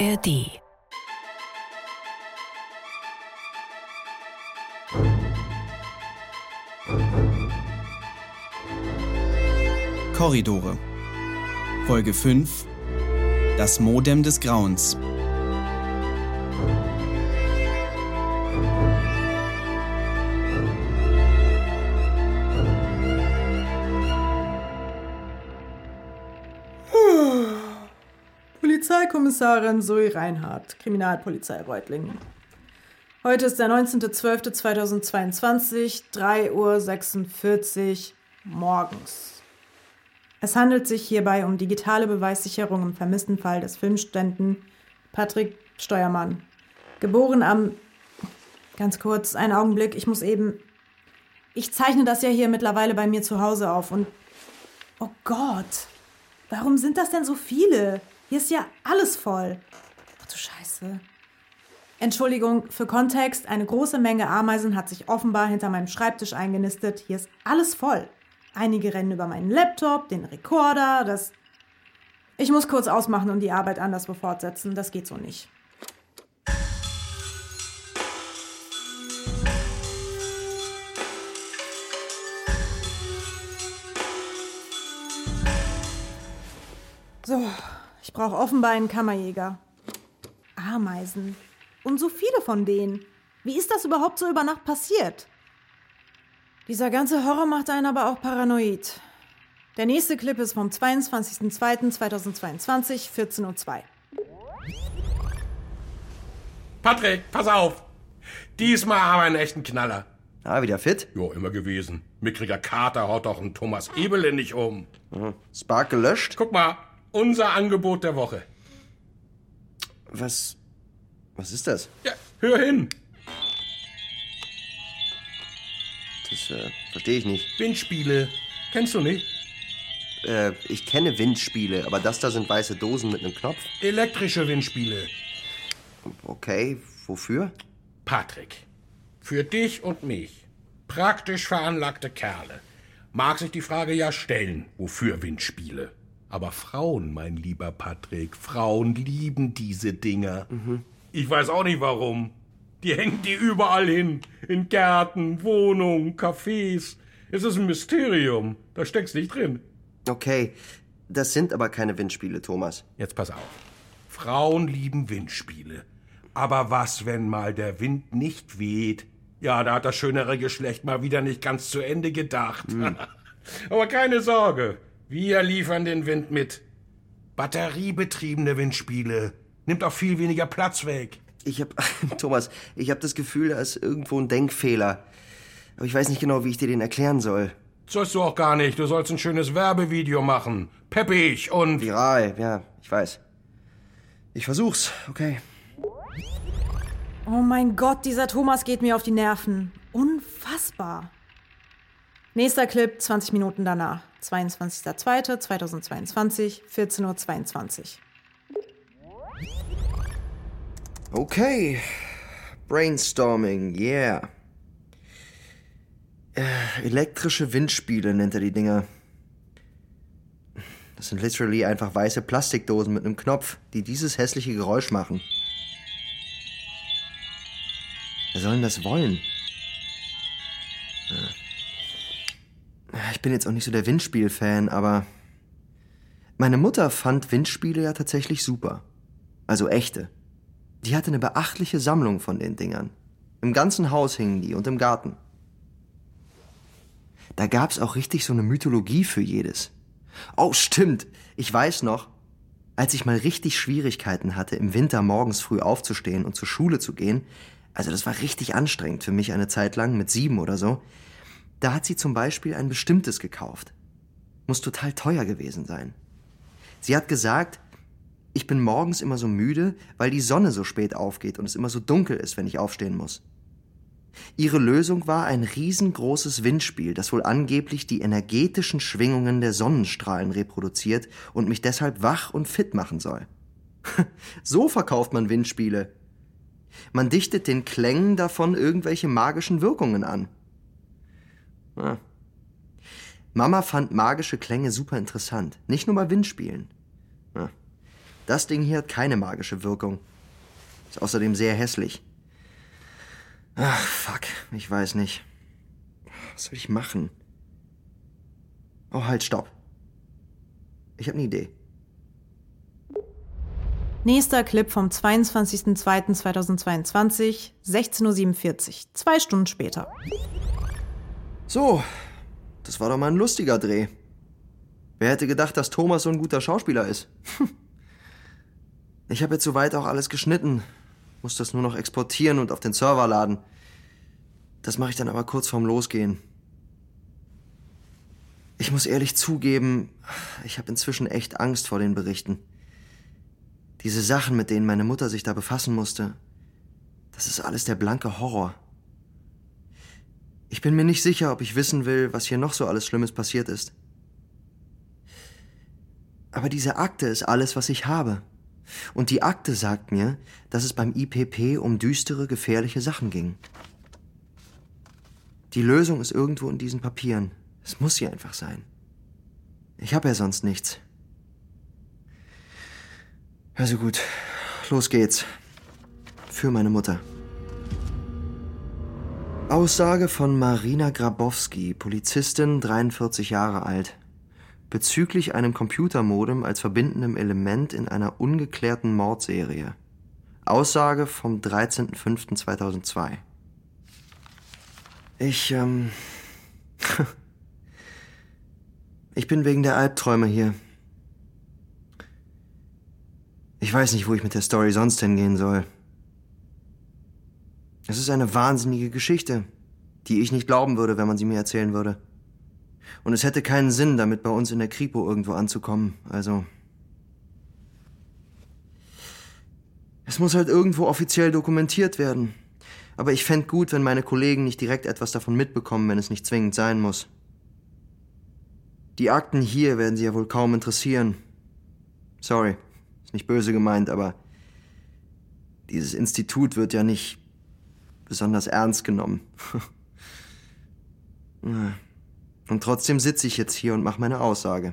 ARD. Korridore. Folge 5. Das Modem des Grauens. Polizeikommissarin Zoe Reinhardt, Kriminalpolizei Reutlingen. Heute ist der 19.12.2022, 3.46 Uhr morgens. Es handelt sich hierbei um digitale Beweissicherung im vermissten Fall des Filmstudenten Patrick Steuermann. Geboren am. Ganz kurz, einen Augenblick, ich muss eben. Ich zeichne das ja hier mittlerweile bei mir zu Hause auf und. Oh Gott! Warum sind das denn so viele? Hier ist ja alles voll. Ach du Scheiße. Entschuldigung, für Kontext, eine große Menge Ameisen hat sich offenbar hinter meinem Schreibtisch eingenistet. Hier ist alles voll. Einige rennen über meinen Laptop, den Rekorder, das. Ich muss kurz ausmachen und die Arbeit anderswo fortsetzen. Das geht so nicht. So, ich brauche offenbar einen Kammerjäger. Ameisen. Und so viele von denen. Wie ist das überhaupt so über Nacht passiert? Dieser ganze Horror macht einen aber auch paranoid. Der nächste Clip ist vom 22.02.2022, 14.02 Uhr. Patrick, pass auf! Diesmal haben wir einen echten Knaller. Ah, wieder fit? Jo, immer gewesen. Mickriger Kater haut doch einen Thomas Ebele nicht um. Spark gelöscht? Guck mal, unser Angebot der Woche. Was. Was ist das? Ja, hör hin. Das äh, verstehe ich nicht. Windspiele. Kennst du nicht? Äh, ich kenne Windspiele, aber das da sind weiße Dosen mit einem Knopf. Elektrische Windspiele. Okay, wofür? Patrick, für dich und mich, praktisch veranlagte Kerle, mag sich die Frage ja stellen, wofür Windspiele. Aber Frauen, mein lieber Patrick, Frauen lieben diese Dinger. Ich weiß auch nicht warum. Die hängen die überall hin. In Gärten, Wohnungen, Cafés. Es ist ein Mysterium. Da steckst nicht drin. Okay, das sind aber keine Windspiele, Thomas. Jetzt pass auf. Frauen lieben Windspiele. Aber was, wenn mal der Wind nicht weht? Ja, da hat das schönere Geschlecht mal wieder nicht ganz zu Ende gedacht. Aber keine Sorge. Wir liefern den Wind mit. Batteriebetriebene Windspiele. Nimmt auch viel weniger Platz weg. Ich hab. Thomas, ich hab das Gefühl, da ist irgendwo ein Denkfehler. Aber ich weiß nicht genau, wie ich dir den erklären soll. Sollst du auch gar nicht. Du sollst ein schönes Werbevideo machen. Peppig und. Viral, ja, ich weiß. Ich versuch's, okay. Oh mein Gott, dieser Thomas geht mir auf die Nerven. Unfassbar. Nächster Clip, 20 Minuten danach. 22.02.2022, 14.22 Uhr. Okay. Brainstorming, yeah. Äh, elektrische Windspiele nennt er die Dinger. Das sind literally einfach weiße Plastikdosen mit einem Knopf, die dieses hässliche Geräusch machen. Wer soll denn das wollen? Ich bin jetzt auch nicht so der Windspiel-Fan, aber meine Mutter fand Windspiele ja tatsächlich super. Also echte. Die hatte eine beachtliche Sammlung von den Dingern. Im ganzen Haus hingen die und im Garten. Da gab's auch richtig so eine Mythologie für jedes. Oh, stimmt. Ich weiß noch, als ich mal richtig Schwierigkeiten hatte, im Winter morgens früh aufzustehen und zur Schule zu gehen, also das war richtig anstrengend für mich eine Zeit lang, mit sieben oder so, da hat sie zum Beispiel ein bestimmtes gekauft. Muss total teuer gewesen sein. Sie hat gesagt, ich bin morgens immer so müde, weil die Sonne so spät aufgeht und es immer so dunkel ist, wenn ich aufstehen muss. Ihre Lösung war ein riesengroßes Windspiel, das wohl angeblich die energetischen Schwingungen der Sonnenstrahlen reproduziert und mich deshalb wach und fit machen soll. so verkauft man Windspiele. Man dichtet den Klängen davon irgendwelche magischen Wirkungen an. Ah. Mama fand magische Klänge super interessant, nicht nur bei Windspielen. Ah. Das Ding hier hat keine magische Wirkung. Ist außerdem sehr hässlich. Ach, fuck, ich weiß nicht. Was soll ich machen? Oh, halt, stopp. Ich habe eine Idee. Nächster Clip vom 22.02.2022, 16.47 Uhr, zwei Stunden später. So, das war doch mal ein lustiger Dreh. Wer hätte gedacht, dass Thomas so ein guter Schauspieler ist? Ich habe jetzt soweit auch alles geschnitten, muss das nur noch exportieren und auf den Server laden. Das mache ich dann aber kurz vorm Losgehen. Ich muss ehrlich zugeben, ich habe inzwischen echt Angst vor den Berichten. Diese Sachen, mit denen meine Mutter sich da befassen musste, das ist alles der blanke Horror. Ich bin mir nicht sicher, ob ich wissen will, was hier noch so alles Schlimmes passiert ist. Aber diese Akte ist alles, was ich habe. Und die Akte sagt mir, dass es beim IPP um düstere, gefährliche Sachen ging. Die Lösung ist irgendwo in diesen Papieren. Es muss sie einfach sein. Ich habe ja sonst nichts. Also gut, los geht's. Für meine Mutter. Aussage von Marina Grabowski, Polizistin, 43 Jahre alt. Bezüglich einem Computermodem als verbindendem Element in einer ungeklärten Mordserie. Aussage vom 13.05.2002. Ich, ähm. ich bin wegen der Albträume hier. Ich weiß nicht, wo ich mit der Story sonst hingehen soll. Es ist eine wahnsinnige Geschichte, die ich nicht glauben würde, wenn man sie mir erzählen würde. Und es hätte keinen Sinn, damit bei uns in der Kripo irgendwo anzukommen. Also. Es muss halt irgendwo offiziell dokumentiert werden. Aber ich fände gut, wenn meine Kollegen nicht direkt etwas davon mitbekommen, wenn es nicht zwingend sein muss. Die Akten hier werden sie ja wohl kaum interessieren. Sorry nicht böse gemeint, aber dieses Institut wird ja nicht besonders ernst genommen. und trotzdem sitze ich jetzt hier und mache meine Aussage.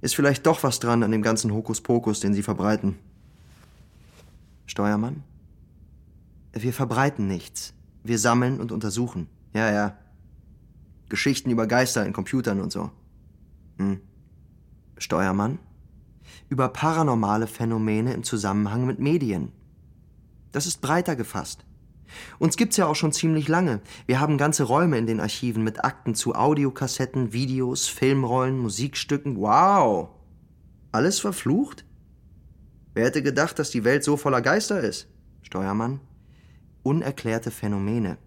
Ist vielleicht doch was dran an dem ganzen Hokuspokus, den Sie verbreiten. Steuermann? Wir verbreiten nichts. Wir sammeln und untersuchen. Ja, ja. Geschichten über Geister in Computern und so. Hm. Steuermann? über paranormale Phänomene im Zusammenhang mit Medien. Das ist breiter gefasst. Uns gibt's ja auch schon ziemlich lange. Wir haben ganze Räume in den Archiven mit Akten zu Audiokassetten, Videos, Filmrollen, Musikstücken. Wow! Alles verflucht? Wer hätte gedacht, dass die Welt so voller Geister ist? Steuermann? Unerklärte Phänomene.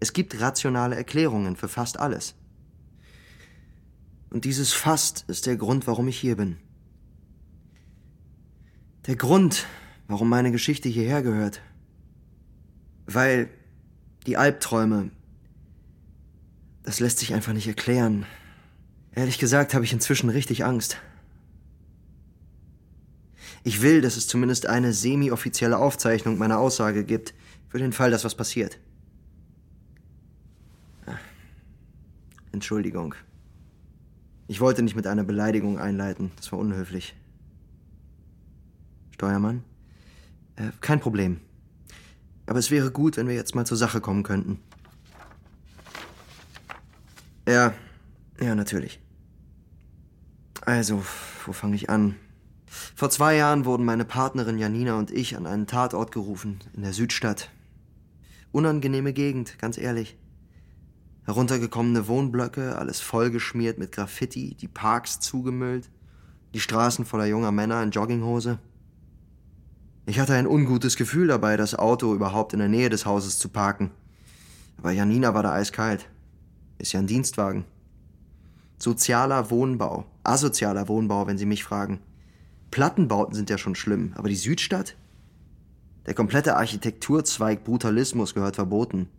Es gibt rationale Erklärungen für fast alles. Und dieses Fast ist der Grund, warum ich hier bin. Der Grund, warum meine Geschichte hierher gehört. Weil die Albträume, das lässt sich einfach nicht erklären. Ehrlich gesagt habe ich inzwischen richtig Angst. Ich will, dass es zumindest eine semi-offizielle Aufzeichnung meiner Aussage gibt, für den Fall, dass was passiert. Ah. Entschuldigung. Ich wollte nicht mit einer Beleidigung einleiten, das war unhöflich. Steuermann? Äh, kein Problem. Aber es wäre gut, wenn wir jetzt mal zur Sache kommen könnten. Ja, ja, natürlich. Also, wo fange ich an? Vor zwei Jahren wurden meine Partnerin Janina und ich an einen Tatort gerufen, in der Südstadt. Unangenehme Gegend, ganz ehrlich. Heruntergekommene Wohnblöcke, alles vollgeschmiert mit Graffiti, die Parks zugemüllt, die Straßen voller junger Männer in Jogginghose. Ich hatte ein ungutes Gefühl dabei, das Auto überhaupt in der Nähe des Hauses zu parken. Aber Janina war da eiskalt. Ist ja ein Dienstwagen. Sozialer Wohnbau, asozialer Wohnbau, wenn Sie mich fragen. Plattenbauten sind ja schon schlimm, aber die Südstadt? Der komplette Architekturzweig Brutalismus gehört verboten.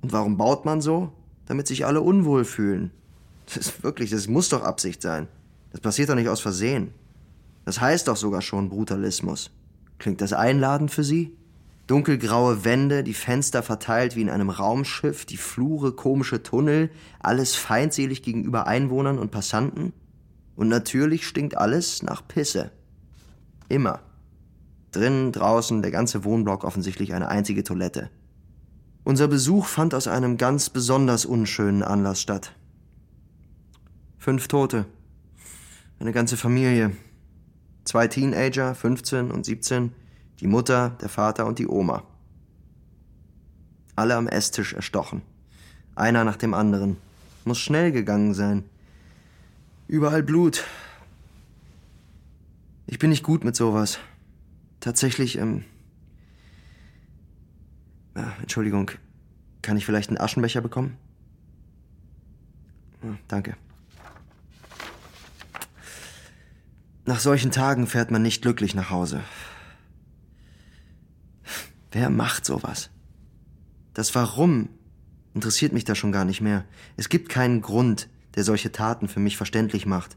Und warum baut man so? Damit sich alle unwohl fühlen. Das ist wirklich, das muss doch Absicht sein. Das passiert doch nicht aus Versehen. Das heißt doch sogar schon Brutalismus. Klingt das einladend für Sie? Dunkelgraue Wände, die Fenster verteilt wie in einem Raumschiff, die Flure komische Tunnel, alles feindselig gegenüber Einwohnern und Passanten? Und natürlich stinkt alles nach Pisse. Immer. Drinnen, draußen, der ganze Wohnblock offensichtlich eine einzige Toilette. Unser Besuch fand aus einem ganz besonders unschönen Anlass statt. Fünf Tote. Eine ganze Familie. Zwei Teenager, 15 und 17, die Mutter, der Vater und die Oma. Alle am Esstisch erstochen. Einer nach dem anderen. Muss schnell gegangen sein. Überall Blut. Ich bin nicht gut mit sowas. Tatsächlich, ähm. Ah, Entschuldigung. Kann ich vielleicht einen Aschenbecher bekommen? Ah, danke. Nach solchen Tagen fährt man nicht glücklich nach Hause. Wer macht sowas? Das Warum interessiert mich da schon gar nicht mehr. Es gibt keinen Grund, der solche Taten für mich verständlich macht.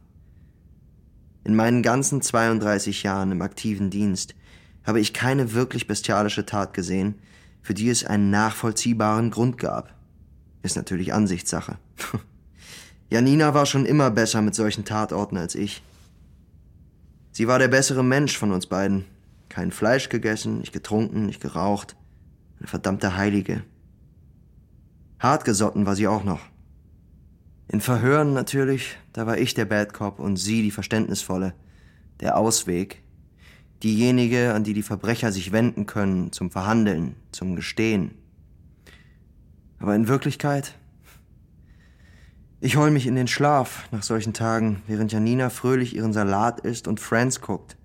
In meinen ganzen 32 Jahren im aktiven Dienst habe ich keine wirklich bestialische Tat gesehen, für die es einen nachvollziehbaren Grund gab. Ist natürlich Ansichtssache. Janina war schon immer besser mit solchen Tatorten als ich. Sie war der bessere Mensch von uns beiden. Kein Fleisch gegessen, nicht getrunken, nicht geraucht. Eine verdammte Heilige. Hartgesotten war sie auch noch. In Verhören natürlich, da war ich der Bad Cop und sie die Verständnisvolle. Der Ausweg. Diejenige, an die die Verbrecher sich wenden können, zum Verhandeln, zum Gestehen. Aber in Wirklichkeit? Ich heul mich in den Schlaf nach solchen Tagen, während Janina fröhlich ihren Salat isst und Friends guckt.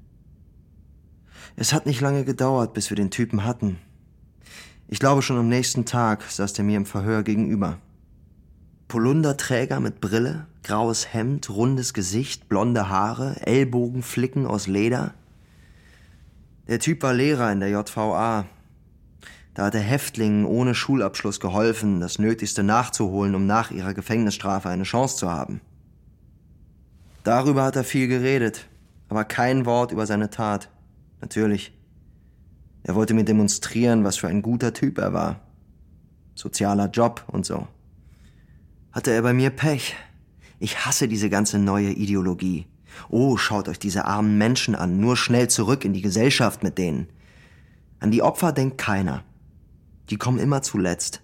Es hat nicht lange gedauert, bis wir den Typen hatten, ich glaube, schon am nächsten Tag saß er mir im Verhör gegenüber. Polunderträger mit Brille, graues Hemd, rundes Gesicht, blonde Haare, Ellbogenflicken aus Leder. Der Typ war Lehrer in der JVA. Da hat er Häftlingen ohne Schulabschluss geholfen, das Nötigste nachzuholen, um nach ihrer Gefängnisstrafe eine Chance zu haben. Darüber hat er viel geredet, aber kein Wort über seine Tat. Natürlich. Er wollte mir demonstrieren, was für ein guter Typ er war. Sozialer Job und so. Hatte er bei mir Pech. Ich hasse diese ganze neue Ideologie. Oh, schaut euch diese armen Menschen an, nur schnell zurück in die Gesellschaft mit denen. An die Opfer denkt keiner. Die kommen immer zuletzt.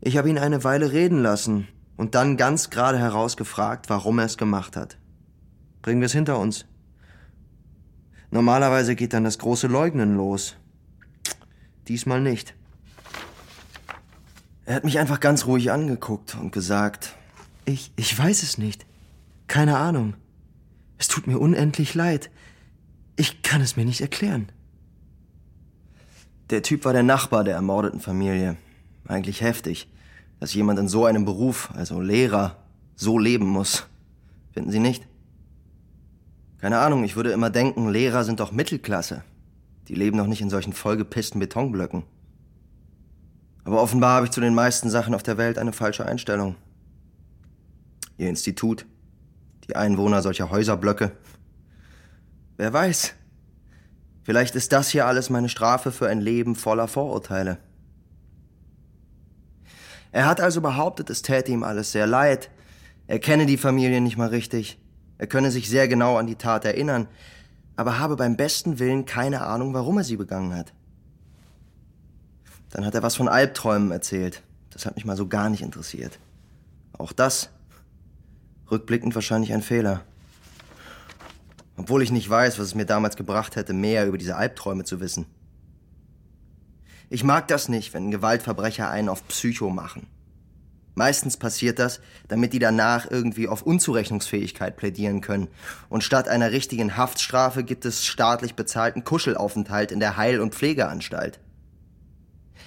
Ich habe ihn eine Weile reden lassen und dann ganz gerade herausgefragt, warum er es gemacht hat. Bringen wir es hinter uns. Normalerweise geht dann das große Leugnen los. Diesmal nicht. Er hat mich einfach ganz ruhig angeguckt und gesagt, ich, ich weiß es nicht. Keine Ahnung. Es tut mir unendlich leid. Ich kann es mir nicht erklären. Der Typ war der Nachbar der ermordeten Familie. Eigentlich heftig, dass jemand in so einem Beruf, also Lehrer, so leben muss. Finden Sie nicht? Keine Ahnung, ich würde immer denken, Lehrer sind doch Mittelklasse. Die leben doch nicht in solchen vollgepissten Betonblöcken. Aber offenbar habe ich zu den meisten Sachen auf der Welt eine falsche Einstellung. Ihr Institut, die Einwohner solcher Häuserblöcke. Wer weiß. Vielleicht ist das hier alles meine Strafe für ein Leben voller Vorurteile. Er hat also behauptet, es täte ihm alles sehr leid. Er kenne die Familie nicht mal richtig. Er könne sich sehr genau an die Tat erinnern, aber habe beim besten Willen keine Ahnung, warum er sie begangen hat. Dann hat er was von Albträumen erzählt. Das hat mich mal so gar nicht interessiert. Auch das, rückblickend wahrscheinlich ein Fehler. Obwohl ich nicht weiß, was es mir damals gebracht hätte, mehr über diese Albträume zu wissen. Ich mag das nicht, wenn Gewaltverbrecher einen auf Psycho machen. Meistens passiert das, damit die danach irgendwie auf Unzurechnungsfähigkeit plädieren können. Und statt einer richtigen Haftstrafe gibt es staatlich bezahlten Kuschelaufenthalt in der Heil- und Pflegeanstalt.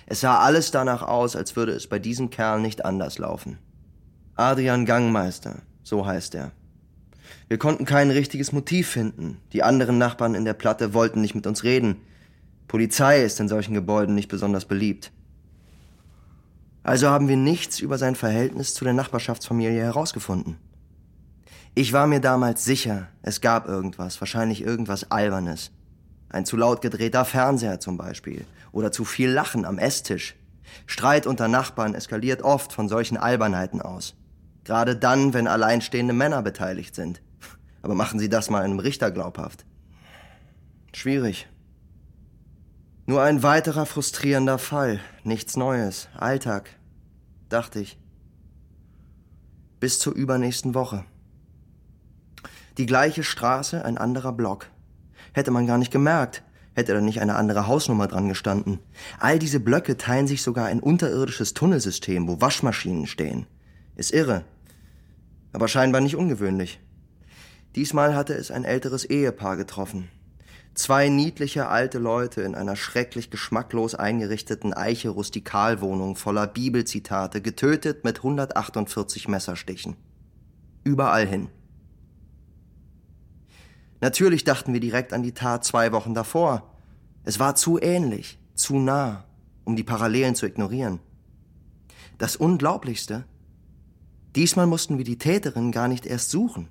Es sah alles danach aus, als würde es bei diesem Kerl nicht anders laufen. Adrian Gangmeister, so heißt er. Wir konnten kein richtiges Motiv finden. Die anderen Nachbarn in der Platte wollten nicht mit uns reden. Polizei ist in solchen Gebäuden nicht besonders beliebt. Also haben wir nichts über sein Verhältnis zu der Nachbarschaftsfamilie herausgefunden. Ich war mir damals sicher, es gab irgendwas, wahrscheinlich irgendwas Albernes. Ein zu laut gedrehter Fernseher zum Beispiel. Oder zu viel Lachen am Esstisch. Streit unter Nachbarn eskaliert oft von solchen Albernheiten aus. Gerade dann, wenn alleinstehende Männer beteiligt sind. Aber machen Sie das mal einem Richter glaubhaft. Schwierig. Nur ein weiterer frustrierender Fall. Nichts Neues. Alltag. Dachte ich. Bis zur übernächsten Woche. Die gleiche Straße, ein anderer Block. Hätte man gar nicht gemerkt. Hätte da nicht eine andere Hausnummer dran gestanden. All diese Blöcke teilen sich sogar ein unterirdisches Tunnelsystem, wo Waschmaschinen stehen. Ist irre. Aber scheinbar nicht ungewöhnlich. Diesmal hatte es ein älteres Ehepaar getroffen. Zwei niedliche alte Leute in einer schrecklich geschmacklos eingerichteten Eiche-Rustikalwohnung voller Bibelzitate, getötet mit 148 Messerstichen. Überall hin. Natürlich dachten wir direkt an die Tat zwei Wochen davor. Es war zu ähnlich, zu nah, um die Parallelen zu ignorieren. Das Unglaublichste, diesmal mussten wir die Täterin gar nicht erst suchen.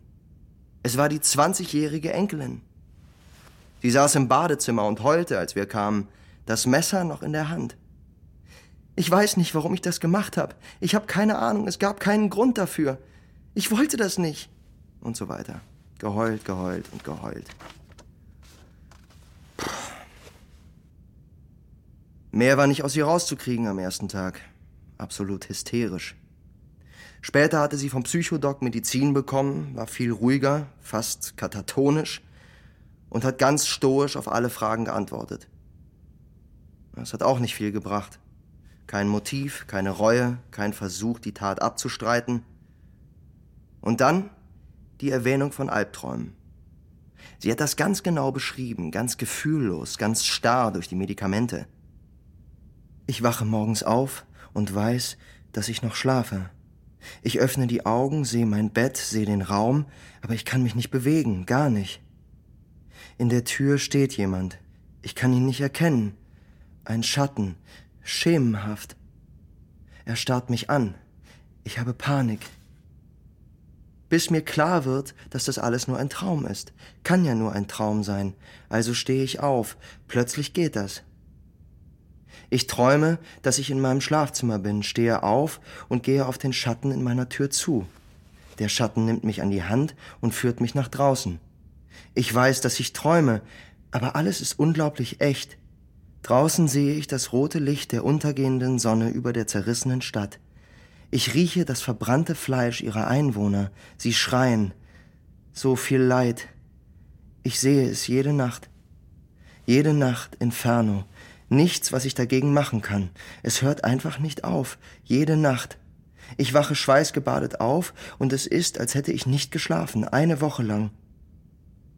Es war die 20-jährige Enkelin. Sie saß im Badezimmer und heulte, als wir kamen, das Messer noch in der Hand. Ich weiß nicht, warum ich das gemacht habe. Ich habe keine Ahnung, es gab keinen Grund dafür. Ich wollte das nicht. Und so weiter. Geheult, geheult und geheult. Mehr war nicht aus ihr rauszukriegen am ersten Tag. Absolut hysterisch. Später hatte sie vom Psychodoc Medizin bekommen, war viel ruhiger, fast katatonisch und hat ganz stoisch auf alle Fragen geantwortet. Das hat auch nicht viel gebracht. Kein Motiv, keine Reue, kein Versuch, die Tat abzustreiten. Und dann die Erwähnung von Albträumen. Sie hat das ganz genau beschrieben, ganz gefühllos, ganz starr durch die Medikamente. Ich wache morgens auf und weiß, dass ich noch schlafe. Ich öffne die Augen, sehe mein Bett, sehe den Raum, aber ich kann mich nicht bewegen, gar nicht. In der Tür steht jemand. Ich kann ihn nicht erkennen. Ein Schatten, schemenhaft. Er starrt mich an. Ich habe Panik bis mir klar wird, dass das alles nur ein Traum ist. Kann ja nur ein Traum sein. Also stehe ich auf. Plötzlich geht das. Ich träume, dass ich in meinem Schlafzimmer bin, stehe auf und gehe auf den Schatten in meiner Tür zu. Der Schatten nimmt mich an die Hand und führt mich nach draußen. Ich weiß, dass ich träume, aber alles ist unglaublich echt. Draußen sehe ich das rote Licht der untergehenden Sonne über der zerrissenen Stadt. Ich rieche das verbrannte Fleisch ihrer Einwohner. Sie schreien. So viel Leid. Ich sehe es jede Nacht. Jede Nacht Inferno. Nichts, was ich dagegen machen kann. Es hört einfach nicht auf. Jede Nacht. Ich wache schweißgebadet auf und es ist, als hätte ich nicht geschlafen, eine Woche lang.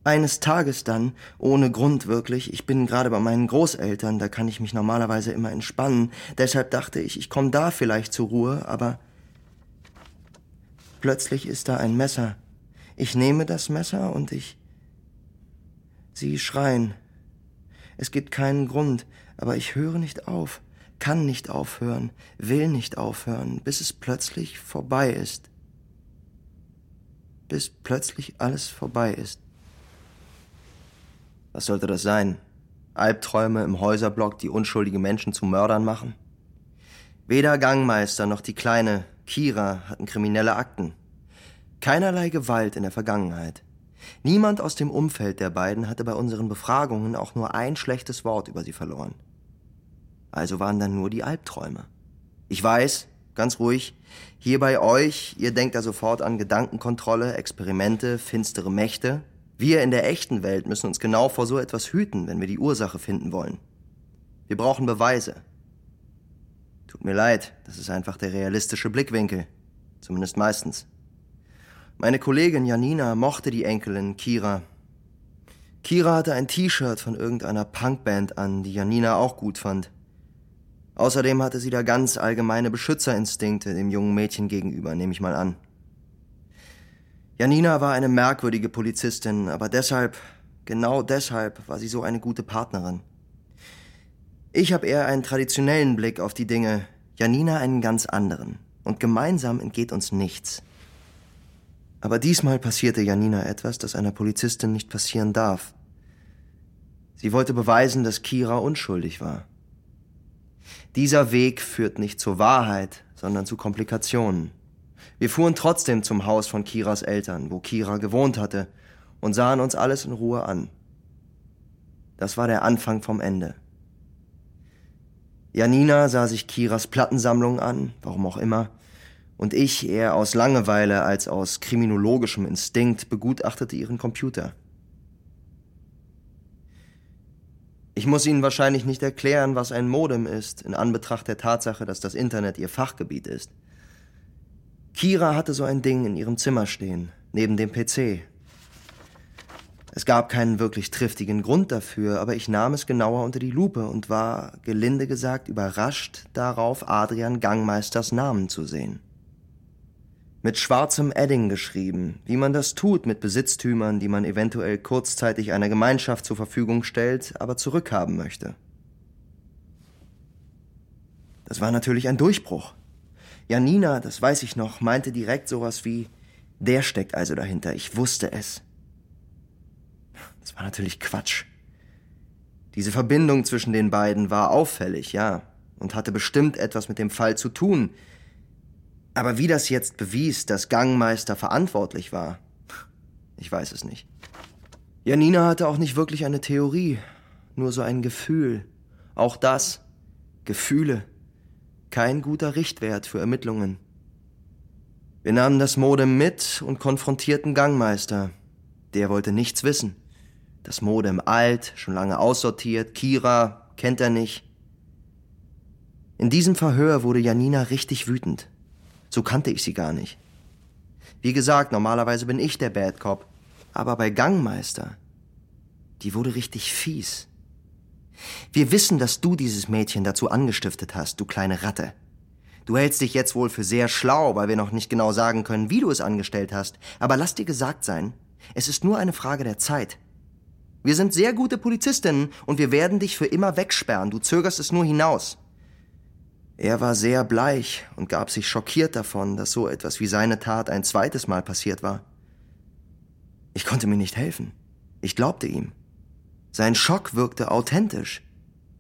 Eines Tages dann, ohne Grund wirklich, ich bin gerade bei meinen Großeltern, da kann ich mich normalerweise immer entspannen, deshalb dachte ich, ich komme da vielleicht zur Ruhe, aber plötzlich ist da ein Messer. Ich nehme das Messer und ich. Sie schreien. Es gibt keinen Grund, aber ich höre nicht auf, kann nicht aufhören, will nicht aufhören, bis es plötzlich vorbei ist. Bis plötzlich alles vorbei ist. Was sollte das sein? Albträume im Häuserblock, die unschuldige Menschen zu Mördern machen? Weder Gangmeister noch die kleine Kira hatten kriminelle Akten. Keinerlei Gewalt in der Vergangenheit. Niemand aus dem Umfeld der beiden hatte bei unseren Befragungen auch nur ein schlechtes Wort über sie verloren. Also waren dann nur die Albträume. Ich weiß, ganz ruhig, hier bei euch, ihr denkt da sofort an Gedankenkontrolle, Experimente, finstere Mächte, wir in der echten Welt müssen uns genau vor so etwas hüten, wenn wir die Ursache finden wollen. Wir brauchen Beweise. Tut mir leid, das ist einfach der realistische Blickwinkel. Zumindest meistens. Meine Kollegin Janina mochte die Enkelin Kira. Kira hatte ein T-Shirt von irgendeiner Punkband an, die Janina auch gut fand. Außerdem hatte sie da ganz allgemeine Beschützerinstinkte dem jungen Mädchen gegenüber, nehme ich mal an. Janina war eine merkwürdige Polizistin, aber deshalb, genau deshalb, war sie so eine gute Partnerin. Ich habe eher einen traditionellen Blick auf die Dinge, Janina einen ganz anderen. Und gemeinsam entgeht uns nichts. Aber diesmal passierte Janina etwas, das einer Polizistin nicht passieren darf. Sie wollte beweisen, dass Kira unschuldig war. Dieser Weg führt nicht zur Wahrheit, sondern zu Komplikationen. Wir fuhren trotzdem zum Haus von Kiras Eltern, wo Kira gewohnt hatte, und sahen uns alles in Ruhe an. Das war der Anfang vom Ende. Janina sah sich Kiras Plattensammlung an, warum auch immer, und ich eher aus Langeweile als aus kriminologischem Instinkt begutachtete ihren Computer. Ich muss Ihnen wahrscheinlich nicht erklären, was ein Modem ist, in Anbetracht der Tatsache, dass das Internet Ihr Fachgebiet ist. Kira hatte so ein Ding in ihrem Zimmer stehen, neben dem PC. Es gab keinen wirklich triftigen Grund dafür, aber ich nahm es genauer unter die Lupe und war, gelinde gesagt, überrascht darauf, Adrian Gangmeisters Namen zu sehen. Mit schwarzem Edding geschrieben, wie man das tut mit Besitztümern, die man eventuell kurzzeitig einer Gemeinschaft zur Verfügung stellt, aber zurückhaben möchte. Das war natürlich ein Durchbruch. Janina, das weiß ich noch, meinte direkt sowas wie, der steckt also dahinter, ich wusste es. Das war natürlich Quatsch. Diese Verbindung zwischen den beiden war auffällig, ja, und hatte bestimmt etwas mit dem Fall zu tun. Aber wie das jetzt bewies, dass Gangmeister verantwortlich war, ich weiß es nicht. Janina hatte auch nicht wirklich eine Theorie, nur so ein Gefühl. Auch das, Gefühle kein guter Richtwert für Ermittlungen. Wir nahmen das Modem mit und konfrontierten Gangmeister. Der wollte nichts wissen. Das Modem alt, schon lange aussortiert, Kira kennt er nicht. In diesem Verhör wurde Janina richtig wütend. So kannte ich sie gar nicht. Wie gesagt, normalerweise bin ich der Bad Cop. Aber bei Gangmeister, die wurde richtig fies. Wir wissen, dass du dieses Mädchen dazu angestiftet hast, du kleine Ratte. Du hältst dich jetzt wohl für sehr schlau, weil wir noch nicht genau sagen können, wie du es angestellt hast. Aber lass dir gesagt sein, es ist nur eine Frage der Zeit. Wir sind sehr gute Polizistinnen und wir werden dich für immer wegsperren. Du zögerst es nur hinaus. Er war sehr bleich und gab sich schockiert davon, dass so etwas wie seine Tat ein zweites Mal passiert war. Ich konnte mir nicht helfen. Ich glaubte ihm. Sein Schock wirkte authentisch.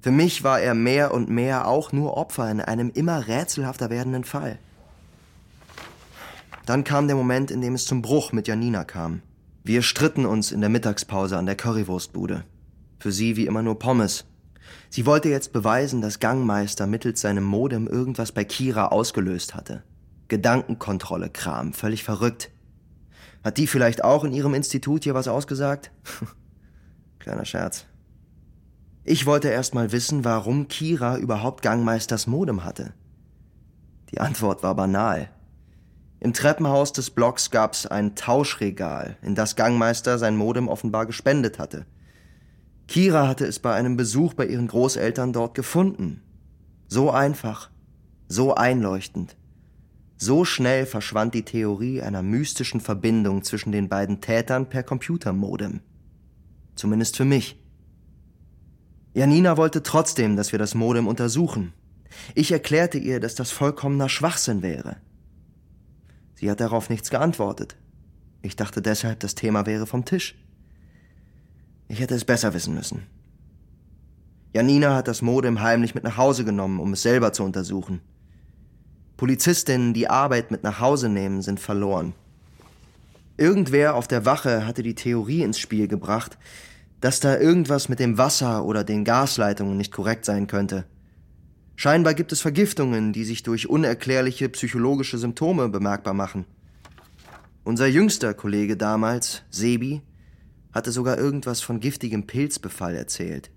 Für mich war er mehr und mehr auch nur Opfer in einem immer rätselhafter werdenden Fall. Dann kam der Moment, in dem es zum Bruch mit Janina kam. Wir stritten uns in der Mittagspause an der Currywurstbude. Für sie wie immer nur Pommes. Sie wollte jetzt beweisen, dass Gangmeister mittels seinem Modem irgendwas bei Kira ausgelöst hatte. Gedankenkontrolle Kram, völlig verrückt. Hat die vielleicht auch in ihrem Institut hier was ausgesagt? Kleiner Scherz. Ich wollte erst mal wissen, warum Kira überhaupt Gangmeisters Modem hatte. Die Antwort war banal. Im Treppenhaus des Blocks gab's ein Tauschregal, in das Gangmeister sein Modem offenbar gespendet hatte. Kira hatte es bei einem Besuch bei ihren Großeltern dort gefunden. So einfach, so einleuchtend. So schnell verschwand die Theorie einer mystischen Verbindung zwischen den beiden Tätern per Computermodem. Zumindest für mich. Janina wollte trotzdem, dass wir das Modem untersuchen. Ich erklärte ihr, dass das vollkommener Schwachsinn wäre. Sie hat darauf nichts geantwortet. Ich dachte deshalb, das Thema wäre vom Tisch. Ich hätte es besser wissen müssen. Janina hat das Modem heimlich mit nach Hause genommen, um es selber zu untersuchen. Polizistinnen, die Arbeit mit nach Hause nehmen, sind verloren. Irgendwer auf der Wache hatte die Theorie ins Spiel gebracht, dass da irgendwas mit dem Wasser oder den Gasleitungen nicht korrekt sein könnte. Scheinbar gibt es Vergiftungen, die sich durch unerklärliche psychologische Symptome bemerkbar machen. Unser jüngster Kollege damals, Sebi, hatte sogar irgendwas von giftigem Pilzbefall erzählt.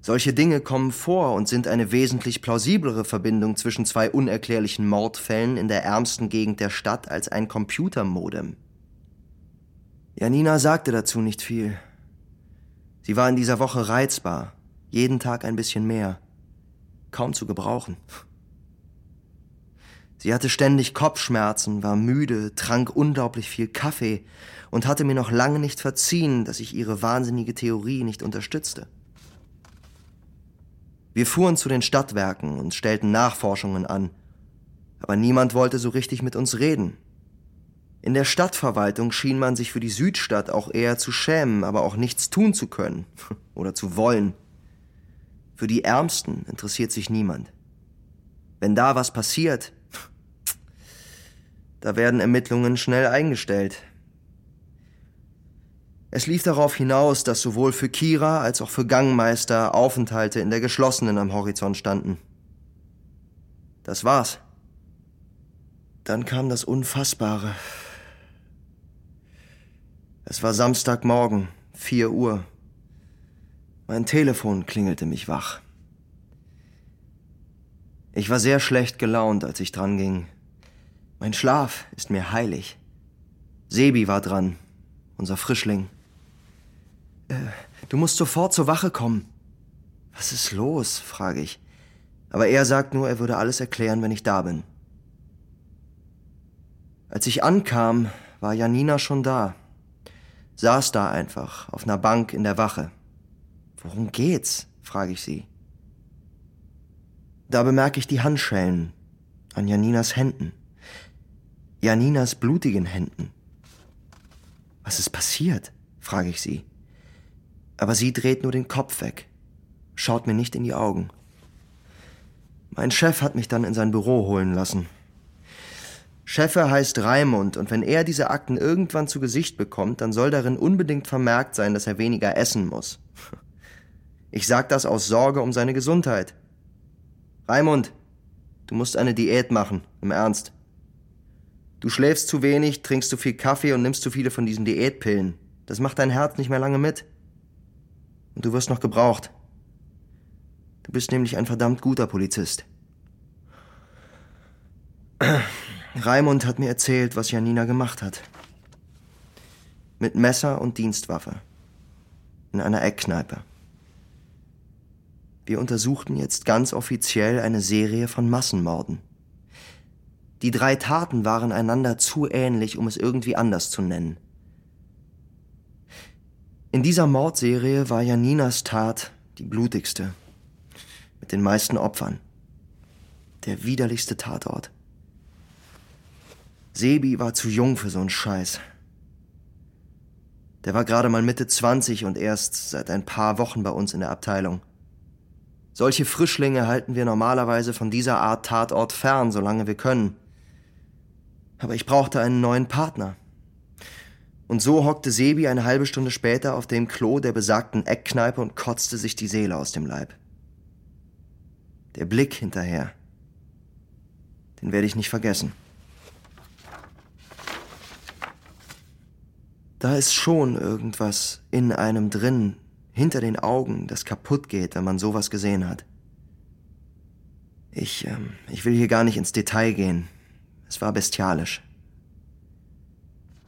Solche Dinge kommen vor und sind eine wesentlich plausiblere Verbindung zwischen zwei unerklärlichen Mordfällen in der ärmsten Gegend der Stadt als ein Computermodem. Janina sagte dazu nicht viel. Sie war in dieser Woche reizbar, jeden Tag ein bisschen mehr, kaum zu gebrauchen. Sie hatte ständig Kopfschmerzen, war müde, trank unglaublich viel Kaffee und hatte mir noch lange nicht verziehen, dass ich ihre wahnsinnige Theorie nicht unterstützte. Wir fuhren zu den Stadtwerken und stellten Nachforschungen an, aber niemand wollte so richtig mit uns reden, in der Stadtverwaltung schien man sich für die Südstadt auch eher zu schämen, aber auch nichts tun zu können oder zu wollen. Für die Ärmsten interessiert sich niemand. Wenn da was passiert, Da werden Ermittlungen schnell eingestellt. Es lief darauf hinaus, dass sowohl für Kira als auch für Gangmeister Aufenthalte in der geschlossenen am Horizont standen. Das war's. Dann kam das Unfassbare. Es war Samstagmorgen, vier Uhr. Mein Telefon klingelte mich wach. Ich war sehr schlecht gelaunt, als ich dran ging. Mein Schlaf ist mir heilig. Sebi war dran, unser Frischling. Äh, du musst sofort zur Wache kommen. Was ist los? frage ich. Aber er sagt nur, er würde alles erklären, wenn ich da bin. Als ich ankam, war Janina schon da. Saß da einfach, auf einer Bank in der Wache. Worum geht's? frage ich sie. Da bemerke ich die Handschellen an Janinas Händen. Janinas blutigen Händen. Was ist passiert? frage ich sie. Aber sie dreht nur den Kopf weg, schaut mir nicht in die Augen. Mein Chef hat mich dann in sein Büro holen lassen. Cheffe heißt Raimund und wenn er diese Akten irgendwann zu Gesicht bekommt, dann soll darin unbedingt vermerkt sein, dass er weniger essen muss. Ich sag das aus Sorge um seine Gesundheit. Raimund, du musst eine Diät machen, im Ernst. Du schläfst zu wenig, trinkst zu viel Kaffee und nimmst zu viele von diesen Diätpillen. Das macht dein Herz nicht mehr lange mit. Und du wirst noch gebraucht. Du bist nämlich ein verdammt guter Polizist. Raimund hat mir erzählt, was Janina gemacht hat. Mit Messer und Dienstwaffe. In einer Eckkneipe. Wir untersuchten jetzt ganz offiziell eine Serie von Massenmorden. Die drei Taten waren einander zu ähnlich, um es irgendwie anders zu nennen. In dieser Mordserie war Janinas Tat die blutigste, mit den meisten Opfern. Der widerlichste Tatort. Sebi war zu jung für so einen Scheiß. Der war gerade mal Mitte 20 und erst seit ein paar Wochen bei uns in der Abteilung. Solche Frischlinge halten wir normalerweise von dieser Art Tatort fern, solange wir können. Aber ich brauchte einen neuen Partner. Und so hockte Sebi eine halbe Stunde später auf dem Klo der besagten Eckkneipe und kotzte sich die Seele aus dem Leib. Der Blick hinterher, den werde ich nicht vergessen. Da ist schon irgendwas in einem drin, hinter den Augen, das kaputt geht, wenn man sowas gesehen hat. Ich, ähm, ich will hier gar nicht ins Detail gehen. Es war bestialisch.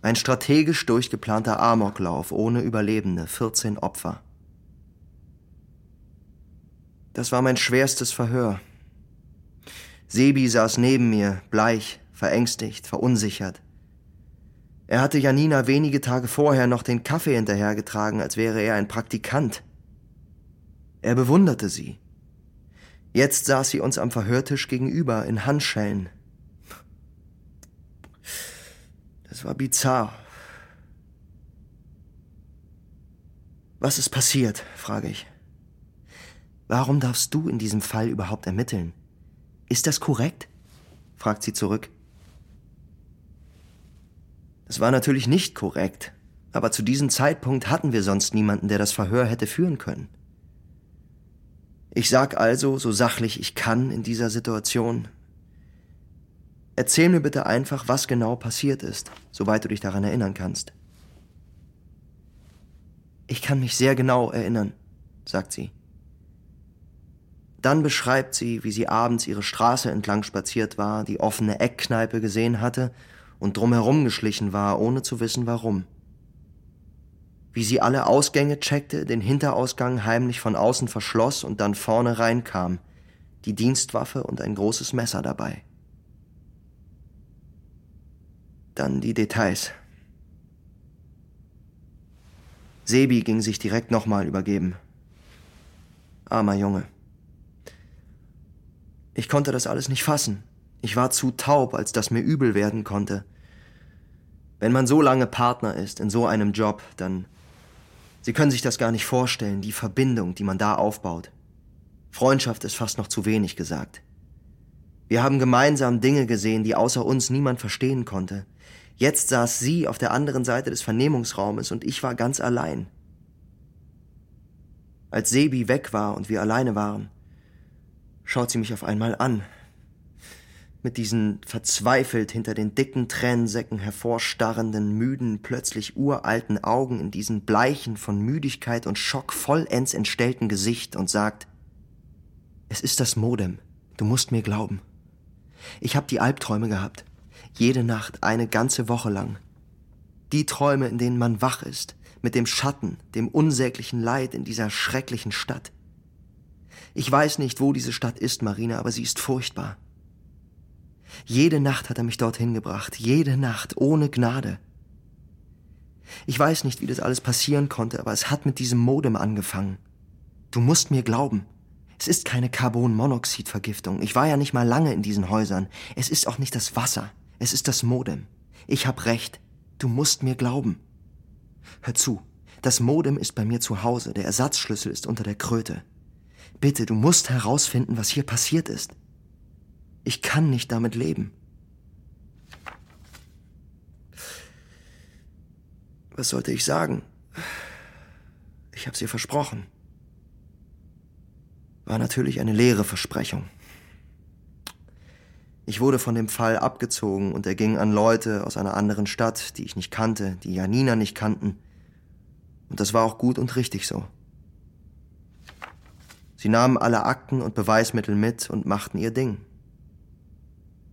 Ein strategisch durchgeplanter Amoklauf ohne Überlebende, 14 Opfer. Das war mein schwerstes Verhör. Sebi saß neben mir, bleich, verängstigt, verunsichert. Er hatte Janina wenige Tage vorher noch den Kaffee hinterhergetragen, als wäre er ein Praktikant. Er bewunderte sie. Jetzt saß sie uns am Verhörtisch gegenüber in Handschellen. Das war bizarr. Was ist passiert? frage ich. Warum darfst du in diesem Fall überhaupt ermitteln? Ist das korrekt? fragt sie zurück. Es war natürlich nicht korrekt, aber zu diesem Zeitpunkt hatten wir sonst niemanden, der das Verhör hätte führen können. Ich sag also, so sachlich ich kann in dieser Situation, erzähl mir bitte einfach, was genau passiert ist, soweit du dich daran erinnern kannst. Ich kann mich sehr genau erinnern, sagt sie. Dann beschreibt sie, wie sie abends ihre Straße entlang spaziert war, die offene Eckkneipe gesehen hatte und drumherum geschlichen war, ohne zu wissen warum. Wie sie alle Ausgänge checkte, den Hinterausgang heimlich von außen verschloss und dann vorne reinkam, die Dienstwaffe und ein großes Messer dabei. Dann die Details. Sebi ging sich direkt nochmal übergeben. Armer Junge. Ich konnte das alles nicht fassen. Ich war zu taub, als dass mir übel werden konnte. Wenn man so lange Partner ist in so einem Job, dann. Sie können sich das gar nicht vorstellen, die Verbindung, die man da aufbaut. Freundschaft ist fast noch zu wenig gesagt. Wir haben gemeinsam Dinge gesehen, die außer uns niemand verstehen konnte. Jetzt saß sie auf der anderen Seite des Vernehmungsraumes und ich war ganz allein. Als Sebi weg war und wir alleine waren, schaut sie mich auf einmal an. Mit diesen verzweifelt hinter den dicken Tränensäcken hervorstarrenden, müden, plötzlich uralten Augen in diesen bleichen, von Müdigkeit und Schock vollends entstellten Gesicht und sagt, es ist das Modem. Du musst mir glauben. Ich hab die Albträume gehabt. Jede Nacht, eine ganze Woche lang. Die Träume, in denen man wach ist, mit dem Schatten, dem unsäglichen Leid in dieser schrecklichen Stadt. Ich weiß nicht, wo diese Stadt ist, Marina, aber sie ist furchtbar. Jede Nacht hat er mich dorthin gebracht, jede Nacht, ohne Gnade. Ich weiß nicht, wie das alles passieren konnte, aber es hat mit diesem Modem angefangen. Du musst mir glauben. Es ist keine Carbonmonoxidvergiftung. Ich war ja nicht mal lange in diesen Häusern. Es ist auch nicht das Wasser. Es ist das Modem. Ich hab recht. Du musst mir glauben. Hör zu. Das Modem ist bei mir zu Hause. Der Ersatzschlüssel ist unter der Kröte. Bitte, du musst herausfinden, was hier passiert ist. Ich kann nicht damit leben. Was sollte ich sagen? Ich hab's ihr versprochen. War natürlich eine leere Versprechung. Ich wurde von dem Fall abgezogen und er ging an Leute aus einer anderen Stadt, die ich nicht kannte, die Janina nicht kannten. Und das war auch gut und richtig so. Sie nahmen alle Akten und Beweismittel mit und machten ihr Ding.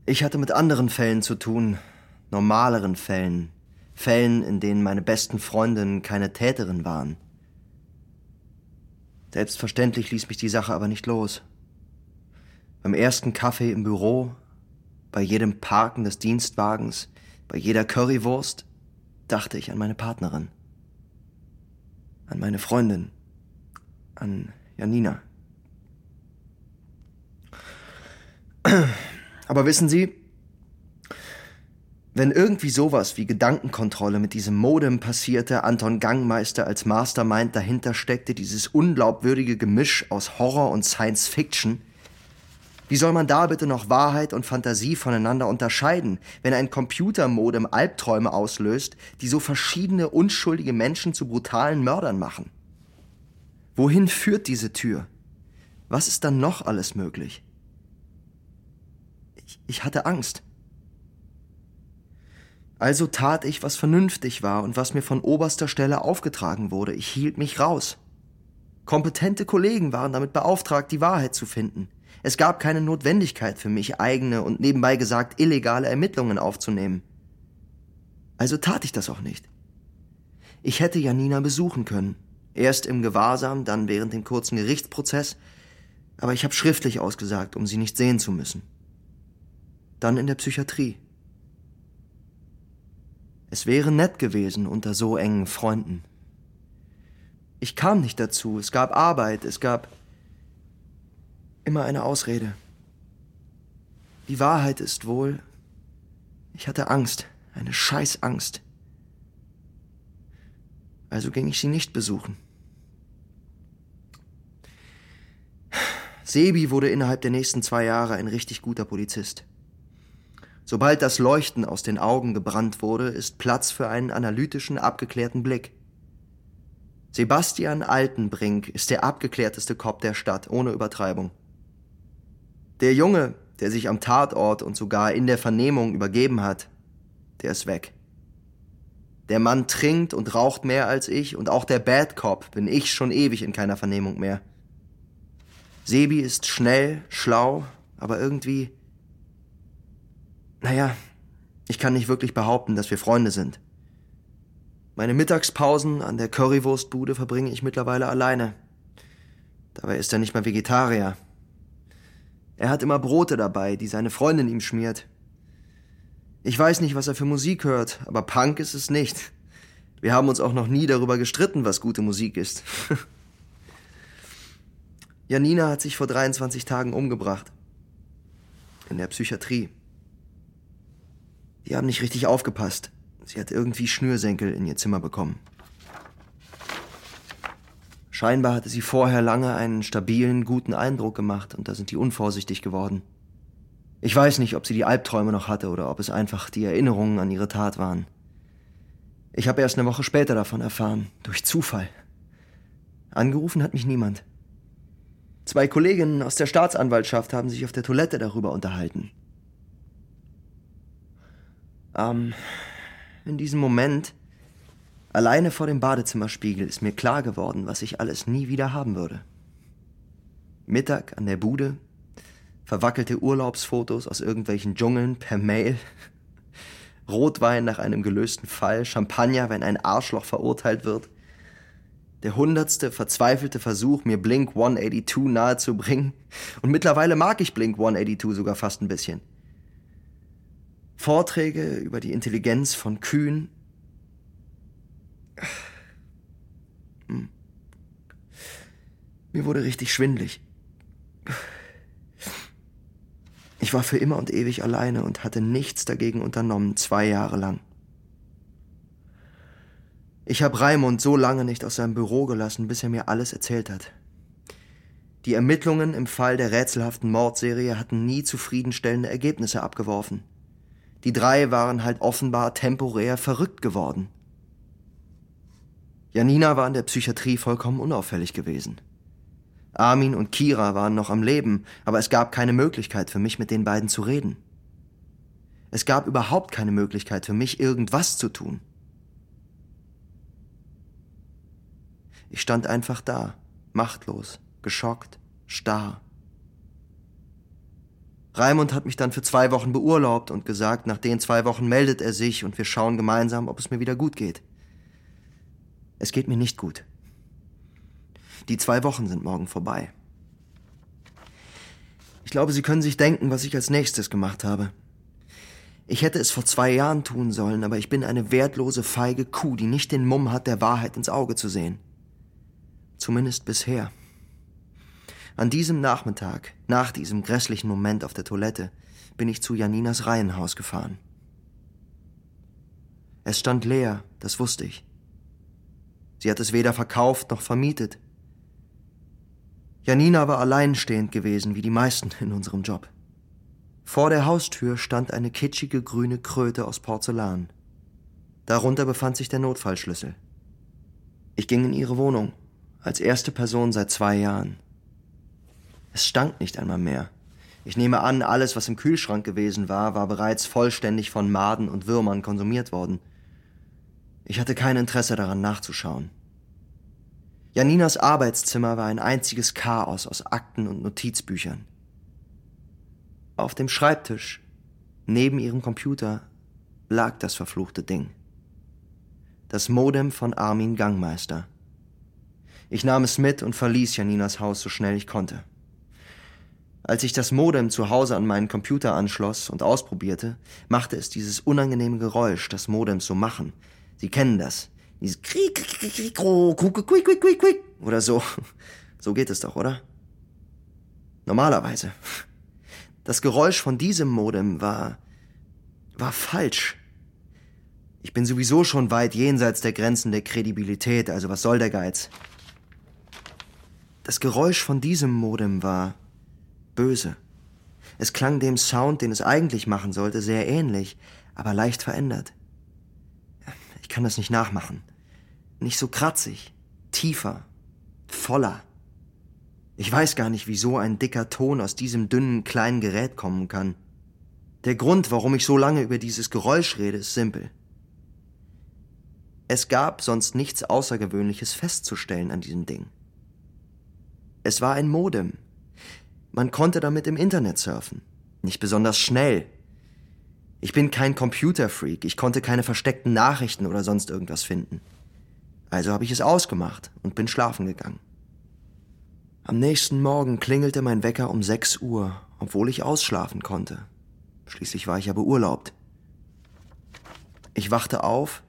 Ich hatte mit anderen Fällen zu tun, normaleren Fällen, Fällen, in denen meine besten Freundinnen keine Täterin waren. Selbstverständlich ließ mich die Sache aber nicht los. Beim ersten Kaffee im Büro bei jedem Parken des Dienstwagens, bei jeder Currywurst dachte ich an meine Partnerin, an meine Freundin, an Janina. Aber wissen Sie, wenn irgendwie sowas wie Gedankenkontrolle mit diesem Modem passierte, Anton Gangmeister als Mastermind dahinter steckte, dieses unglaubwürdige Gemisch aus Horror und Science Fiction, wie soll man da bitte noch Wahrheit und Fantasie voneinander unterscheiden, wenn ein Computermodem Albträume auslöst, die so verschiedene unschuldige Menschen zu brutalen Mördern machen? Wohin führt diese Tür? Was ist dann noch alles möglich? Ich, ich hatte Angst. Also tat ich, was vernünftig war und was mir von oberster Stelle aufgetragen wurde. Ich hielt mich raus. Kompetente Kollegen waren damit beauftragt, die Wahrheit zu finden. Es gab keine Notwendigkeit für mich, eigene und nebenbei gesagt illegale Ermittlungen aufzunehmen. Also tat ich das auch nicht. Ich hätte Janina besuchen können. Erst im Gewahrsam, dann während dem kurzen Gerichtsprozess, aber ich habe schriftlich ausgesagt, um sie nicht sehen zu müssen. Dann in der Psychiatrie. Es wäre nett gewesen unter so engen Freunden. Ich kam nicht dazu, es gab Arbeit, es gab immer eine Ausrede. Die Wahrheit ist wohl, ich hatte Angst, eine Scheißangst. Also ging ich sie nicht besuchen. Sebi wurde innerhalb der nächsten zwei Jahre ein richtig guter Polizist. Sobald das Leuchten aus den Augen gebrannt wurde, ist Platz für einen analytischen, abgeklärten Blick. Sebastian Altenbrink ist der abgeklärteste Kopf der Stadt, ohne Übertreibung. Der Junge, der sich am Tatort und sogar in der Vernehmung übergeben hat, der ist weg. Der Mann trinkt und raucht mehr als ich und auch der Bad Cop bin ich schon ewig in keiner Vernehmung mehr. Sebi ist schnell, schlau, aber irgendwie. Naja, ich kann nicht wirklich behaupten, dass wir Freunde sind. Meine Mittagspausen an der Currywurstbude verbringe ich mittlerweile alleine. Dabei ist er nicht mal Vegetarier. Er hat immer Brote dabei, die seine Freundin ihm schmiert. Ich weiß nicht, was er für Musik hört, aber Punk ist es nicht. Wir haben uns auch noch nie darüber gestritten, was gute Musik ist. Janina hat sich vor 23 Tagen umgebracht. In der Psychiatrie. Die haben nicht richtig aufgepasst. Sie hat irgendwie Schnürsenkel in ihr Zimmer bekommen. Scheinbar hatte sie vorher lange einen stabilen, guten Eindruck gemacht und da sind die unvorsichtig geworden. Ich weiß nicht, ob sie die Albträume noch hatte oder ob es einfach die Erinnerungen an ihre Tat waren. Ich habe erst eine Woche später davon erfahren, durch Zufall. Angerufen hat mich niemand. Zwei Kolleginnen aus der Staatsanwaltschaft haben sich auf der Toilette darüber unterhalten. Ähm, in diesem Moment, alleine vor dem Badezimmerspiegel, ist mir klar geworden, was ich alles nie wieder haben würde. Mittag an der Bude, verwackelte Urlaubsfotos aus irgendwelchen Dschungeln per Mail, Rotwein nach einem gelösten Fall, Champagner, wenn ein Arschloch verurteilt wird, der hundertste verzweifelte Versuch, mir Blink 182 nahezubringen. Und mittlerweile mag ich Blink 182 sogar fast ein bisschen. Vorträge über die Intelligenz von Kühen. Hm. Mir wurde richtig schwindlig. Ich war für immer und ewig alleine und hatte nichts dagegen unternommen, zwei Jahre lang. Ich habe Raimund so lange nicht aus seinem Büro gelassen, bis er mir alles erzählt hat. Die Ermittlungen im Fall der rätselhaften Mordserie hatten nie zufriedenstellende Ergebnisse abgeworfen. Die drei waren halt offenbar temporär verrückt geworden. Janina war in der Psychiatrie vollkommen unauffällig gewesen. Armin und Kira waren noch am Leben, aber es gab keine Möglichkeit für mich, mit den beiden zu reden. Es gab überhaupt keine Möglichkeit für mich, irgendwas zu tun. Ich stand einfach da, machtlos, geschockt, starr. Raimund hat mich dann für zwei Wochen beurlaubt und gesagt, nach den zwei Wochen meldet er sich und wir schauen gemeinsam, ob es mir wieder gut geht. Es geht mir nicht gut. Die zwei Wochen sind morgen vorbei. Ich glaube, Sie können sich denken, was ich als nächstes gemacht habe. Ich hätte es vor zwei Jahren tun sollen, aber ich bin eine wertlose, feige Kuh, die nicht den Mumm hat, der Wahrheit ins Auge zu sehen. Zumindest bisher. An diesem Nachmittag, nach diesem grässlichen Moment auf der Toilette, bin ich zu Janinas Reihenhaus gefahren. Es stand leer, das wusste ich. Sie hat es weder verkauft noch vermietet. Janina war alleinstehend gewesen, wie die meisten in unserem Job. Vor der Haustür stand eine kitschige grüne Kröte aus Porzellan. Darunter befand sich der Notfallschlüssel. Ich ging in ihre Wohnung als erste Person seit zwei Jahren. Es stank nicht einmal mehr. Ich nehme an, alles, was im Kühlschrank gewesen war, war bereits vollständig von Maden und Würmern konsumiert worden. Ich hatte kein Interesse daran nachzuschauen. Janinas Arbeitszimmer war ein einziges Chaos aus Akten und Notizbüchern. Auf dem Schreibtisch, neben ihrem Computer, lag das verfluchte Ding. Das Modem von Armin Gangmeister. Ich nahm es mit und verließ Janinas Haus so schnell ich konnte. Als ich das Modem zu Hause an meinen Computer anschloss und ausprobierte, machte es dieses unangenehme Geräusch, das Modems so machen. Sie kennen das. Dieses Krieg, Krieg, Krieg, Quick, Quick, Quick. Oder so. So geht es doch, oder? Normalerweise. Das Geräusch von diesem Modem war, war falsch. Ich bin sowieso schon weit jenseits der Grenzen der Kredibilität, also was soll der Geiz? Das Geräusch von diesem Modem war böse. Es klang dem Sound, den es eigentlich machen sollte, sehr ähnlich, aber leicht verändert. Ich kann das nicht nachmachen. Nicht so kratzig, tiefer, voller. Ich weiß gar nicht, wie so ein dicker Ton aus diesem dünnen kleinen Gerät kommen kann. Der Grund, warum ich so lange über dieses Geräusch rede, ist simpel. Es gab sonst nichts Außergewöhnliches festzustellen an diesem Ding. Es war ein Modem. Man konnte damit im Internet surfen. Nicht besonders schnell. Ich bin kein Computerfreak, ich konnte keine versteckten Nachrichten oder sonst irgendwas finden. Also habe ich es ausgemacht und bin schlafen gegangen. Am nächsten Morgen klingelte mein Wecker um 6 Uhr, obwohl ich ausschlafen konnte. Schließlich war ich ja beurlaubt. Ich wachte auf,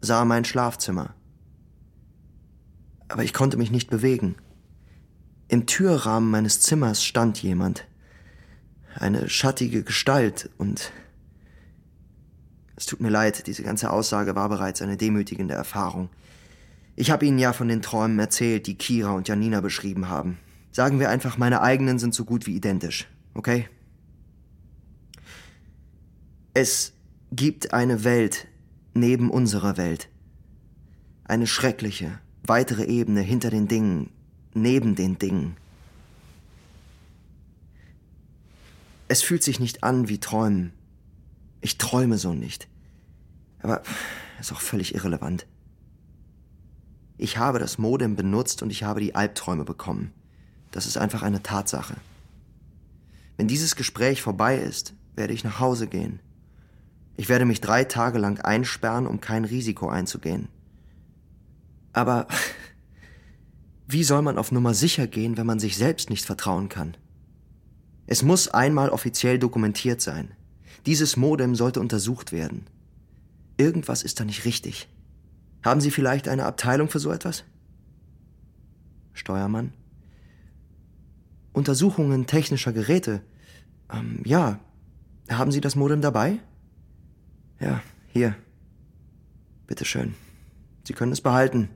sah mein Schlafzimmer. Aber ich konnte mich nicht bewegen. Im Türrahmen meines Zimmers stand jemand. Eine schattige Gestalt und es tut mir leid, diese ganze Aussage war bereits eine demütigende Erfahrung. Ich habe Ihnen ja von den Träumen erzählt, die Kira und Janina beschrieben haben. Sagen wir einfach, meine eigenen sind so gut wie identisch, okay? Es gibt eine Welt neben unserer Welt. Eine schreckliche, weitere Ebene hinter den Dingen, neben den Dingen. Es fühlt sich nicht an wie Träumen. Ich träume so nicht. Aber ist auch völlig irrelevant. Ich habe das Modem benutzt und ich habe die Albträume bekommen. Das ist einfach eine Tatsache. Wenn dieses Gespräch vorbei ist, werde ich nach Hause gehen. Ich werde mich drei Tage lang einsperren, um kein Risiko einzugehen. Aber wie soll man auf Nummer sicher gehen, wenn man sich selbst nicht vertrauen kann? Es muss einmal offiziell dokumentiert sein. Dieses Modem sollte untersucht werden. Irgendwas ist da nicht richtig. Haben Sie vielleicht eine Abteilung für so etwas? Steuermann? Untersuchungen technischer Geräte. Ähm, ja. Haben Sie das Modem dabei? Ja, hier. Bitteschön. Sie können es behalten.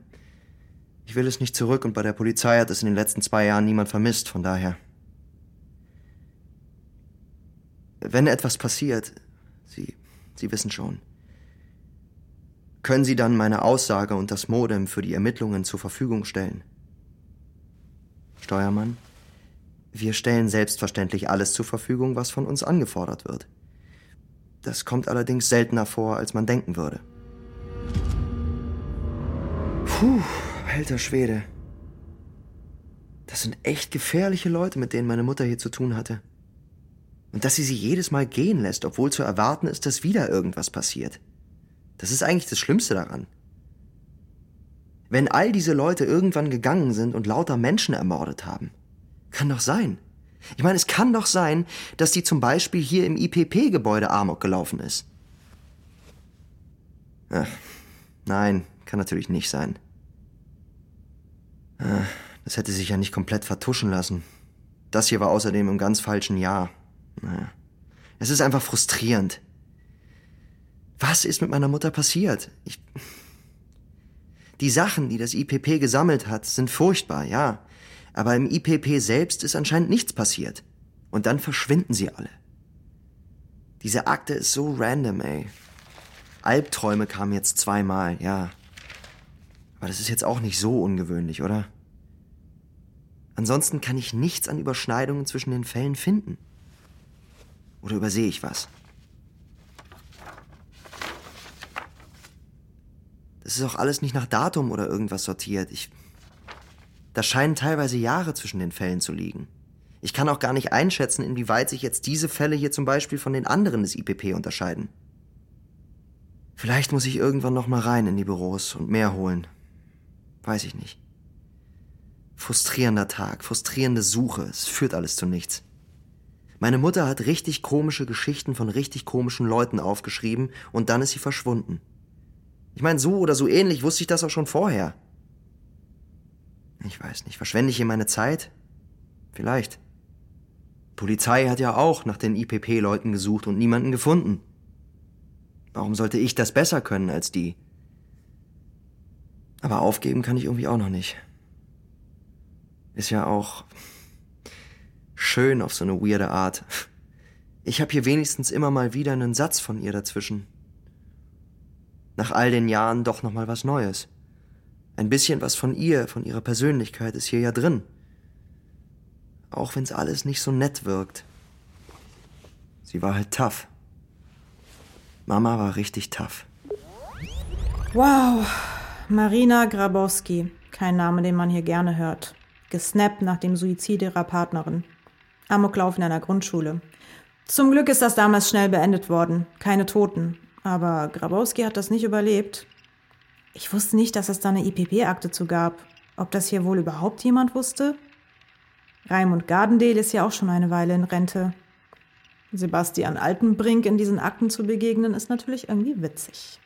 Ich will es nicht zurück und bei der Polizei hat es in den letzten zwei Jahren niemand vermisst, von daher. Wenn etwas passiert, Sie, Sie wissen schon, können Sie dann meine Aussage und das Modem für die Ermittlungen zur Verfügung stellen? Steuermann, wir stellen selbstverständlich alles zur Verfügung, was von uns angefordert wird. Das kommt allerdings seltener vor, als man denken würde. Puh, alter Schwede. Das sind echt gefährliche Leute, mit denen meine Mutter hier zu tun hatte. Und dass sie sie jedes Mal gehen lässt, obwohl zu erwarten ist, dass wieder irgendwas passiert. Das ist eigentlich das Schlimmste daran. Wenn all diese Leute irgendwann gegangen sind und lauter Menschen ermordet haben, kann doch sein. Ich meine, es kann doch sein, dass die zum Beispiel hier im IPP-Gebäude Amok gelaufen ist. Ach, nein, kann natürlich nicht sein. Ach, das hätte sich ja nicht komplett vertuschen lassen. Das hier war außerdem im ganz falschen Jahr. Naja. Es ist einfach frustrierend. Was ist mit meiner Mutter passiert? Ich. Die Sachen, die das IPP gesammelt hat, sind furchtbar, ja. Aber im IPP selbst ist anscheinend nichts passiert. Und dann verschwinden sie alle. Diese Akte ist so random, ey. Albträume kamen jetzt zweimal, ja. Aber das ist jetzt auch nicht so ungewöhnlich, oder? Ansonsten kann ich nichts an Überschneidungen zwischen den Fällen finden. Oder übersehe ich was? Das ist auch alles nicht nach Datum oder irgendwas sortiert. Ich. Da scheinen teilweise Jahre zwischen den Fällen zu liegen. Ich kann auch gar nicht einschätzen, inwieweit sich jetzt diese Fälle hier zum Beispiel von den anderen des IPP unterscheiden. Vielleicht muss ich irgendwann noch mal rein in die Büros und mehr holen. Weiß ich nicht. Frustrierender Tag, frustrierende Suche, es führt alles zu nichts. Meine Mutter hat richtig komische Geschichten von richtig komischen Leuten aufgeschrieben und dann ist sie verschwunden. Ich meine, so oder so ähnlich wusste ich das auch schon vorher. Ich weiß nicht, verschwende ich hier meine Zeit? Vielleicht. Polizei hat ja auch nach den IPP-Leuten gesucht und niemanden gefunden. Warum sollte ich das besser können als die? Aber aufgeben kann ich irgendwie auch noch nicht. Ist ja auch schön auf so eine weirde Art. Ich habe hier wenigstens immer mal wieder einen Satz von ihr dazwischen nach all den Jahren doch noch mal was Neues. Ein bisschen was von ihr, von ihrer Persönlichkeit ist hier ja drin. Auch wenn's alles nicht so nett wirkt. Sie war halt tough. Mama war richtig tough. Wow, Marina Grabowski. Kein Name, den man hier gerne hört. Gesnappt nach dem Suizid ihrer Partnerin. Amoklauf in einer Grundschule. Zum Glück ist das damals schnell beendet worden. Keine Toten. Aber Grabowski hat das nicht überlebt. Ich wusste nicht, dass es da eine IPP-Akte zu gab. Ob das hier wohl überhaupt jemand wusste? Raimund Gardendale ist ja auch schon eine Weile in Rente. Sebastian Altenbrink in diesen Akten zu begegnen, ist natürlich irgendwie witzig.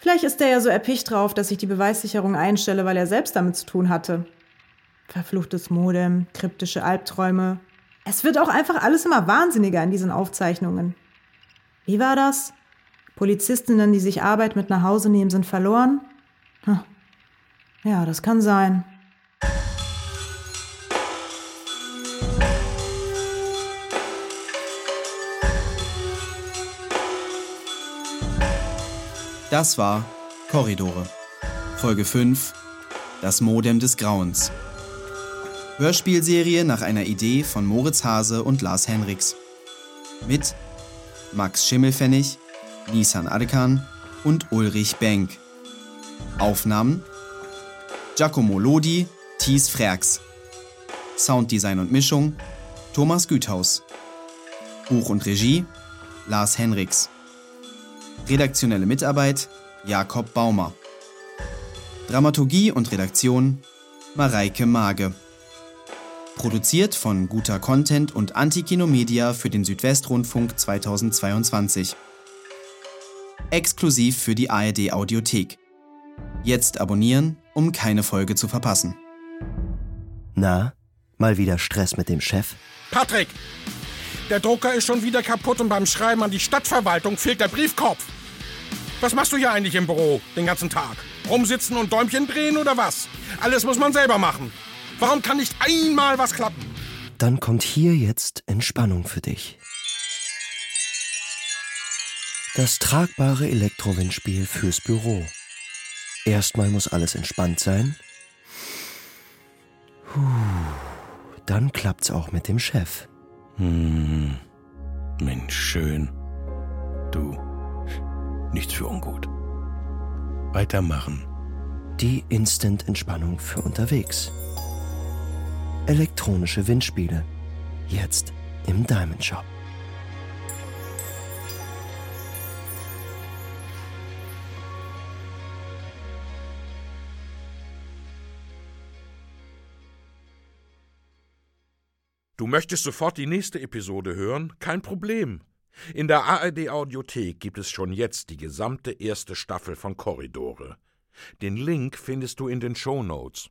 Vielleicht ist er ja so erpicht drauf, dass ich die Beweissicherung einstelle, weil er selbst damit zu tun hatte. Verfluchtes Modem, kryptische Albträume. Es wird auch einfach alles immer wahnsinniger in diesen Aufzeichnungen. Wie war das? Polizistinnen, die sich Arbeit mit nach Hause nehmen, sind verloren? Hm. Ja, das kann sein. Das war Korridore. Folge 5 Das Modem des Grauens. Hörspielserie nach einer Idee von Moritz Hase und Lars Henriks. Mit Max Schimmelfennig, Nisan Adekan und Ulrich Benk. Aufnahmen Giacomo Lodi, Thies Frerks. Sounddesign und Mischung Thomas Güthaus. Buch und Regie Lars Henriks. Redaktionelle Mitarbeit Jakob Baumer. Dramaturgie und Redaktion Mareike Mage. Produziert von Guter Content und Antikino Media für den Südwestrundfunk 2022. Exklusiv für die ARD Audiothek. Jetzt abonnieren, um keine Folge zu verpassen. Na, mal wieder Stress mit dem Chef? Patrick! Der Drucker ist schon wieder kaputt und beim Schreiben an die Stadtverwaltung fehlt der Briefkopf. Was machst du hier eigentlich im Büro den ganzen Tag? Rumsitzen und Däumchen drehen oder was? Alles muss man selber machen. Warum kann nicht einmal was klappen? Dann kommt hier jetzt Entspannung für dich. Das tragbare Elektrowindspiel fürs Büro. Erstmal muss alles entspannt sein. Puh, dann klappt's auch mit dem Chef. Hm, Mensch, schön. Du, nichts für ungut. Weitermachen. Die Instant-Entspannung für unterwegs. Elektronische Windspiele. Jetzt im Diamond Shop. Du möchtest sofort die nächste Episode hören? Kein Problem. In der ARD Audiothek gibt es schon jetzt die gesamte erste Staffel von Korridore. Den Link findest du in den Show Notes.